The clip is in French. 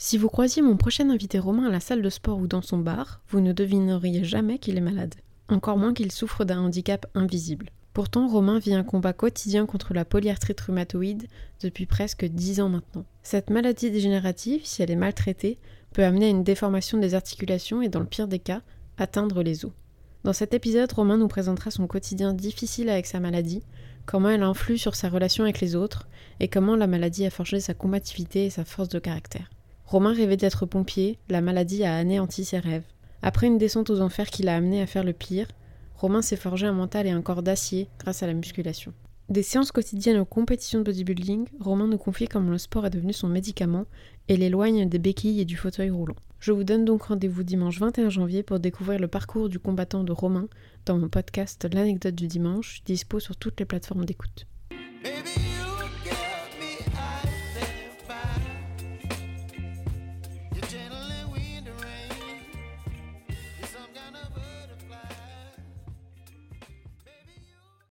Si vous croisiez mon prochain invité Romain à la salle de sport ou dans son bar, vous ne devineriez jamais qu'il est malade, encore moins qu'il souffre d'un handicap invisible. Pourtant, Romain vit un combat quotidien contre la polyarthrite rhumatoïde depuis presque 10 ans maintenant. Cette maladie dégénérative, si elle est maltraitée, peut amener à une déformation des articulations et dans le pire des cas, atteindre les os. Dans cet épisode, Romain nous présentera son quotidien difficile avec sa maladie, comment elle influe sur sa relation avec les autres et comment la maladie a forgé sa combativité et sa force de caractère. Romain rêvait d'être pompier, la maladie a anéanti ses rêves. Après une descente aux enfers qui l'a amené à faire le pire, Romain s'est forgé un mental et un corps d'acier grâce à la musculation. Des séances quotidiennes aux compétitions de bodybuilding, Romain nous confie comment le sport est devenu son médicament et l'éloigne des béquilles et du fauteuil roulant. Je vous donne donc rendez-vous dimanche 21 janvier pour découvrir le parcours du combattant de Romain dans mon podcast L'anecdote du dimanche, dispo sur toutes les plateformes d'écoute.